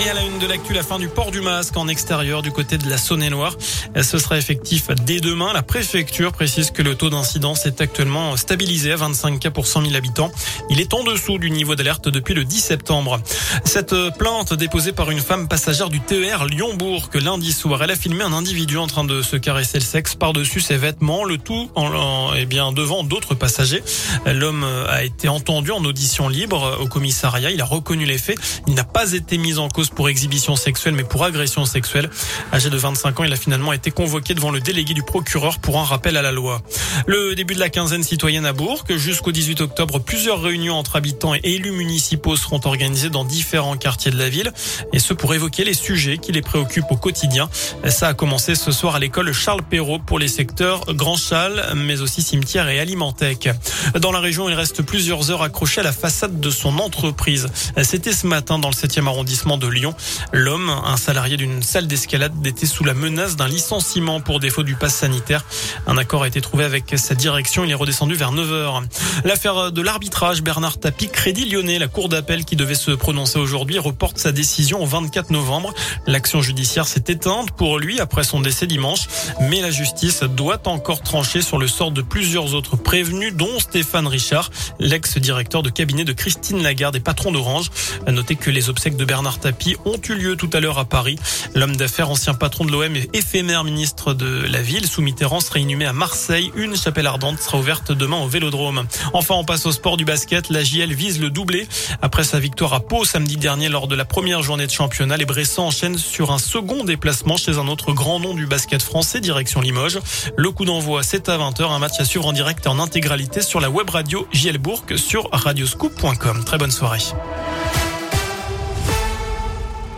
Et à la une de l'actu, la fin du port du masque en extérieur du côté de la Saône-et-Loire. Ce sera effectif dès demain. La préfecture précise que le taux d'incidence est actuellement stabilisé à 25 cas pour 100 000 habitants. Il est en dessous du niveau d'alerte depuis le 10 septembre. Cette plainte déposée par une femme passagère du TER Lyon-Bourg que lundi soir, elle a filmé un individu en train de se caresser le sexe par-dessus ses vêtements, le tout en, eh bien, devant d'autres passagers. L'homme a été entendu en audition libre au commissariat. Il a reconnu les faits. Il n'a pas été mis en cause pour exhibition sexuelle, mais pour agression sexuelle. Âgé de 25 ans, il a finalement été convoqué devant le délégué du procureur pour un rappel à la loi. Le début de la quinzaine citoyenne à Bourg, jusqu'au 18 octobre, plusieurs réunions entre habitants et élus municipaux seront organisées dans différents quartiers de la ville, et ce pour évoquer les sujets qui les préoccupent au quotidien. Ça a commencé ce soir à l'école Charles Perrault pour les secteurs Grand Châle, mais aussi cimetière et Alimentec. Dans la région, il reste plusieurs heures accroché à la façade de son entreprise. C'était ce matin dans le 7e arrondissement de Lyon. L'homme, un salarié d'une salle d'escalade, était sous la menace d'un licenciement pour défaut du pass sanitaire. Un accord a été trouvé avec sa direction. Il est redescendu vers 9 heures. L'affaire de l'arbitrage, Bernard Tapie, Crédit Lyonnais, la cour d'appel qui devait se prononcer aujourd'hui, reporte sa décision au 24 novembre. L'action judiciaire s'est éteinte pour lui après son décès dimanche, mais la justice doit encore trancher sur le sort de plusieurs autres prévenus, dont Stéphane Richard, l'ex-directeur de cabinet de Christine Lagarde et patron d'Orange. À noter que les obsèques de Bernard Tapie ont eu lieu tout à l'heure à Paris. L'homme d'affaires, ancien patron de l'OM et éphémère ministre de la ville, sous Mitterrand, sera inhumé à Marseille. Une chapelle ardente sera ouverte demain au Vélodrome. Enfin, on passe au sport du basket. La JL vise le doublé. Après sa victoire à Pau samedi dernier lors de la première journée de championnat, les Bressans enchaînent sur un second déplacement chez un autre grand nom du basket français, direction Limoges. Le coup d'envoi, c'est à 20h. Un match à suivre en direct et en intégralité sur la web radio JL Bourg sur radioscoop.com. Très bonne soirée.